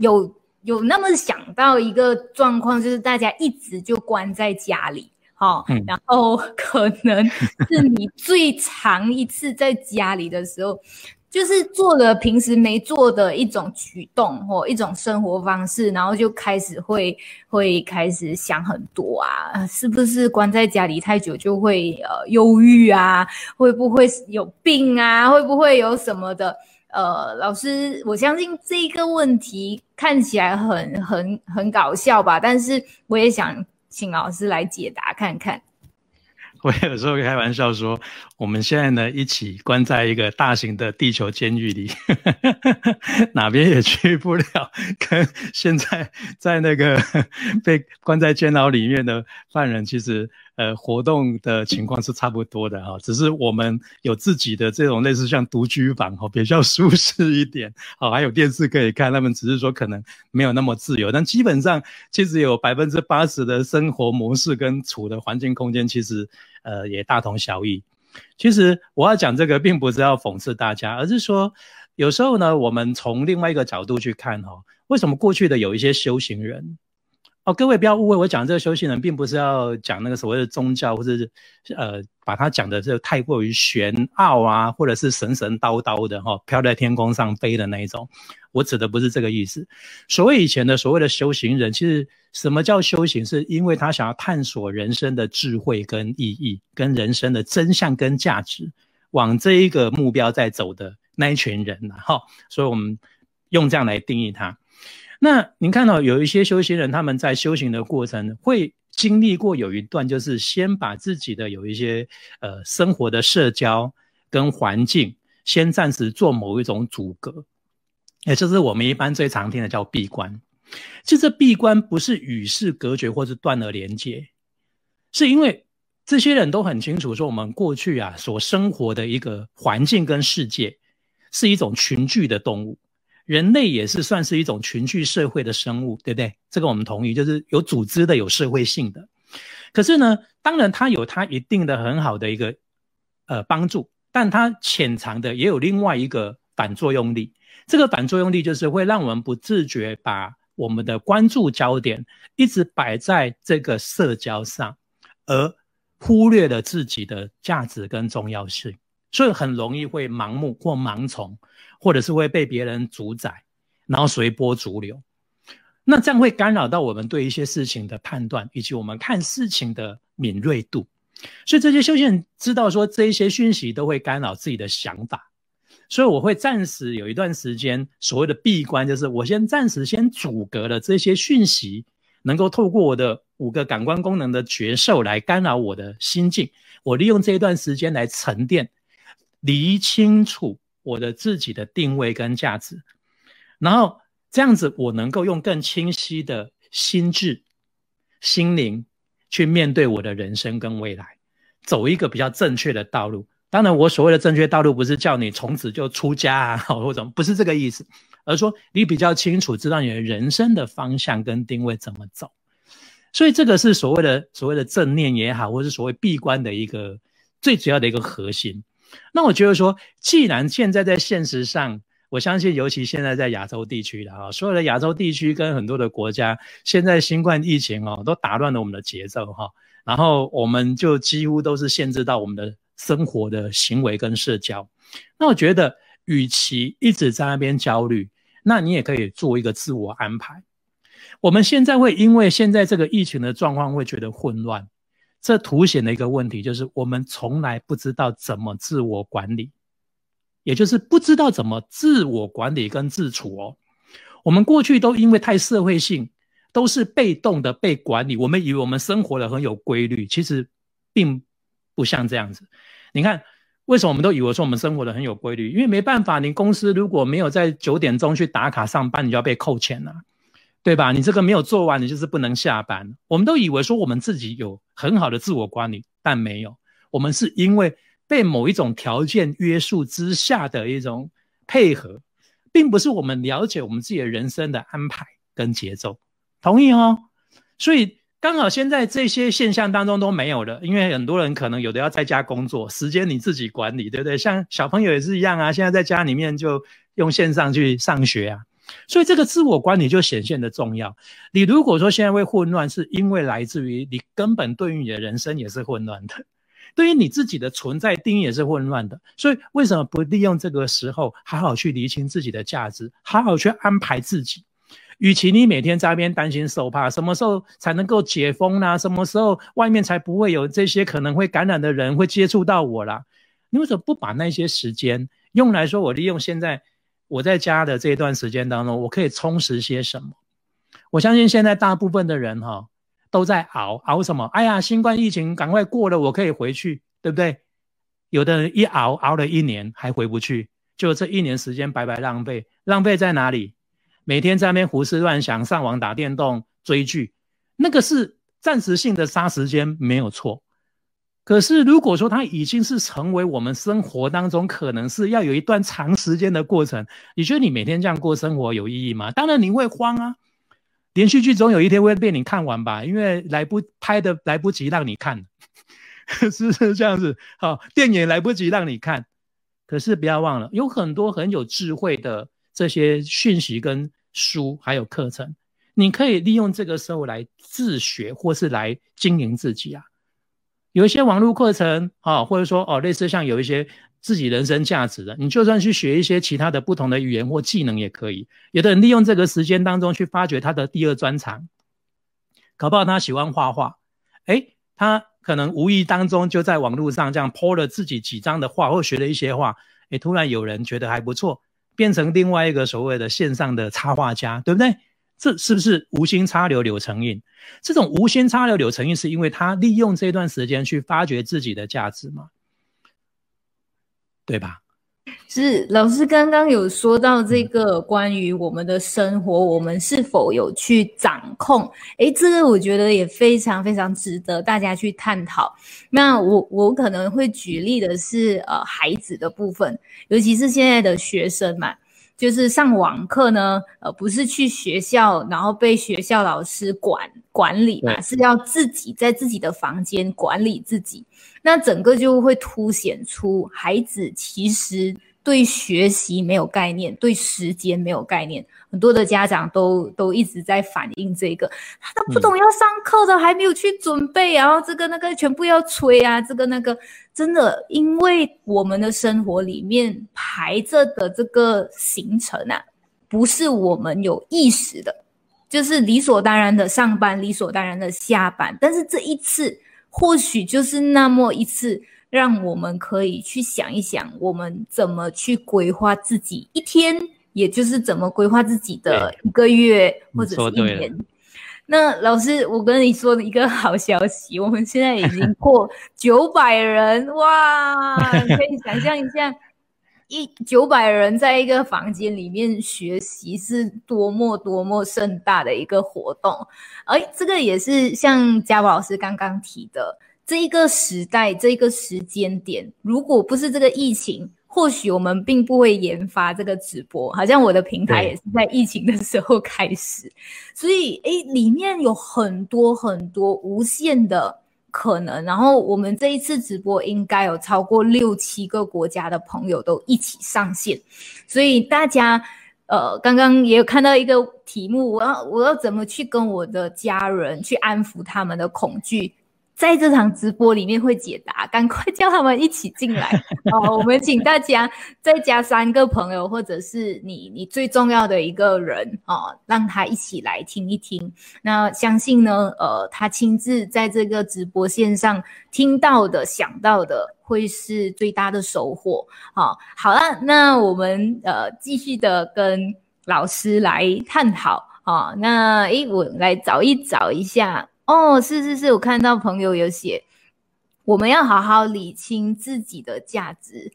有有那么想到一个状况，就是大家一直就关在家里，好，然后可能是你最长一次在家里的时候。就是做了平时没做的一种举动或一种生活方式，然后就开始会会开始想很多啊，是不是关在家里太久就会呃忧郁啊？会不会有病啊？会不会有什么的？呃，老师，我相信这个问题看起来很很很搞笑吧，但是我也想请老师来解答看看。我有时候开玩笑说，我们现在呢一起关在一个大型的地球监狱里，哪边也去不了。跟现在在那个 被关在监牢里面的犯人，其实。呃，活动的情况是差不多的哈，只是我们有自己的这种类似像独居房哈，比较舒适一点，好，还有电视可以看。他们只是说可能没有那么自由，但基本上其实有百分之八十的生活模式跟处的环境空间，其实呃也大同小异。其实我要讲这个，并不是要讽刺大家，而是说有时候呢，我们从另外一个角度去看哈，为什么过去的有一些修行人？哦，各位不要误会，我讲这个修行人，并不是要讲那个所谓的宗教，或者是呃，把它讲的这太过于玄奥啊，或者是神神叨叨的哈，飘在天空上飞的那一种。我指的不是这个意思。所谓以前的所谓的修行人，其实什么叫修行？是因为他想要探索人生的智慧跟意义，跟人生的真相跟价值，往这一个目标在走的那一群人呐。哈，所以我们用这样来定义他。那您看到有一些修行人，他们在修行的过程会经历过有一段，就是先把自己的有一些呃生活的社交跟环境，先暂时做某一种阻隔，也就是我们一般最常听的叫闭关。其实闭关不是与世隔绝或是断了连接，是因为这些人都很清楚说，我们过去啊所生活的一个环境跟世界是一种群聚的动物。人类也是算是一种群居社会的生物，对不对？这个我们同意，就是有组织的、有社会性的。可是呢，当然它有它一定的很好的一个呃帮助，但它潜藏的也有另外一个反作用力。这个反作用力就是会让我们不自觉把我们的关注焦点一直摆在这个社交上，而忽略了自己的价值跟重要性，所以很容易会盲目或盲从。或者是会被别人主宰，然后随波逐流，那这样会干扰到我们对一些事情的判断，以及我们看事情的敏锐度。所以这些修行人知道说，这一些讯息都会干扰自己的想法，所以我会暂时有一段时间所谓的闭关，就是我先暂时先阻隔了这些讯息，能够透过我的五个感官功能的觉受来干扰我的心境。我利用这一段时间来沉淀，理清楚。我的自己的定位跟价值，然后这样子，我能够用更清晰的心智、心灵去面对我的人生跟未来，走一个比较正确的道路。当然，我所谓的正确道路，不是叫你从此就出家啊，或者不是这个意思，而说你比较清楚知道你的人生的方向跟定位怎么走。所以，这个是所谓的所谓的正念也好，或是所谓闭关的一个最主要的一个核心。那我觉得说，既然现在在现实上，我相信，尤其现在在亚洲地区的啊，所有的亚洲地区跟很多的国家，现在新冠疫情哦，都打乱了我们的节奏哈，然后我们就几乎都是限制到我们的生活的行为跟社交。那我觉得，与其一直在那边焦虑，那你也可以做一个自我安排。我们现在会因为现在这个疫情的状况，会觉得混乱。这凸显的一个问题就是，我们从来不知道怎么自我管理，也就是不知道怎么自我管理跟自处哦。我们过去都因为太社会性，都是被动的被管理。我们以为我们生活的很有规律，其实并不像这样子。你看，为什么我们都以为说我们生活的很有规律？因为没办法，你公司如果没有在九点钟去打卡上班，你就要被扣钱了。对吧？你这个没有做完，你就是不能下班。我们都以为说我们自己有很好的自我管理，但没有。我们是因为被某一种条件约束之下的一种配合，并不是我们了解我们自己的人生的安排跟节奏。同意哦。所以刚好现在这些现象当中都没有了，因为很多人可能有的要在家工作，时间你自己管理，对不对？像小朋友也是一样啊，现在在家里面就用线上去上学啊。所以这个自我管理就显现的重要。你如果说现在会混乱，是因为来自于你根本对于你的人生也是混乱的，对于你自己的存在定义也是混乱的。所以为什么不利用这个时候好好去厘清自己的价值，好好去安排自己？与其你每天在那边担心受怕，什么时候才能够解封呢？什么时候外面才不会有这些可能会感染的人会接触到我啦？你为什么不把那些时间用来说，我利用现在我在家的这一段时间当中，我可以充实些什么？我相信现在大部分的人哈都在熬熬什么？哎呀，新冠疫情赶快过了，我可以回去，对不对？有的人一熬熬了一年还回不去，就这一年时间白白浪费，浪费在哪里？每天在那边胡思乱想，上网打电动、追剧，那个是暂时性的杀时间，没有错。可是如果说它已经是成为我们生活当中，可能是要有一段长时间的过程，你觉得你每天这样过生活有意义吗？当然你会慌啊！连续剧总有一天会被你看完吧，因为来不拍的来不及让你看，是是这样子。好，电影来不及让你看，可是不要忘了，有很多很有智慧的这些讯息跟。书还有课程，你可以利用这个时候来自学，或是来经营自己啊。有一些网络课程啊，或者说哦，类似像有一些自己人生价值的，你就算去学一些其他的不同的语言或技能也可以。有的人利用这个时间当中去发掘他的第二专长，搞不好他喜欢画画，哎，他可能无意当中就在网络上这样 po 了自己几张的画，或学了一些画，哎，突然有人觉得还不错。变成另外一个所谓的线上的插画家，对不对？这是不是无心插柳柳成荫？这种无心插柳柳成荫，是因为他利用这段时间去发掘自己的价值吗？对吧？是老师刚刚有说到这个关于我们的生活，我们是否有去掌控？诶，这个我觉得也非常非常值得大家去探讨。那我我可能会举例的是，呃，孩子的部分，尤其是现在的学生嘛，就是上网课呢，呃，不是去学校，然后被学校老师管管理嘛，是要自己在自己的房间管理自己。那整个就会凸显出孩子其实对学习没有概念，对时间没有概念。很多的家长都都一直在反映这个，他都不懂要上课的，还没有去准备，然后这个那个全部要催啊，这个那个真的，因为我们的生活里面排着的这个行程啊，不是我们有意识的，就是理所当然的上班，理所当然的下班，但是这一次。或许就是那么一次，让我们可以去想一想，我们怎么去规划自己一天，也就是怎么规划自己的一个月或者是一年。那老师，我跟你说一个好消息，我们现在已经过九百人，哇！可以想象一下。一九百人在一个房间里面学习是多么多么盛大的一个活动，而这个也是像嘉宝老师刚刚提的，这一个时代这一个时间点，如果不是这个疫情，或许我们并不会研发这个直播。好像我的平台也是在疫情的时候开始，所以诶，里面有很多很多无限的。可能，然后我们这一次直播应该有超过六七个国家的朋友都一起上线，所以大家，呃，刚刚也有看到一个题目，我要我要怎么去跟我的家人去安抚他们的恐惧？在这场直播里面会解答，赶快叫他们一起进来 哦！我们请大家再加三个朋友，或者是你你最重要的一个人哦，让他一起来听一听。那相信呢，呃，他亲自在这个直播线上听到的、想到的，会是最大的收获。好，好了，那我们呃继续的跟老师来探讨啊。那诶，我来找一找一下。哦，是是是，我看到朋友有写，我们要好好理清自己的价值，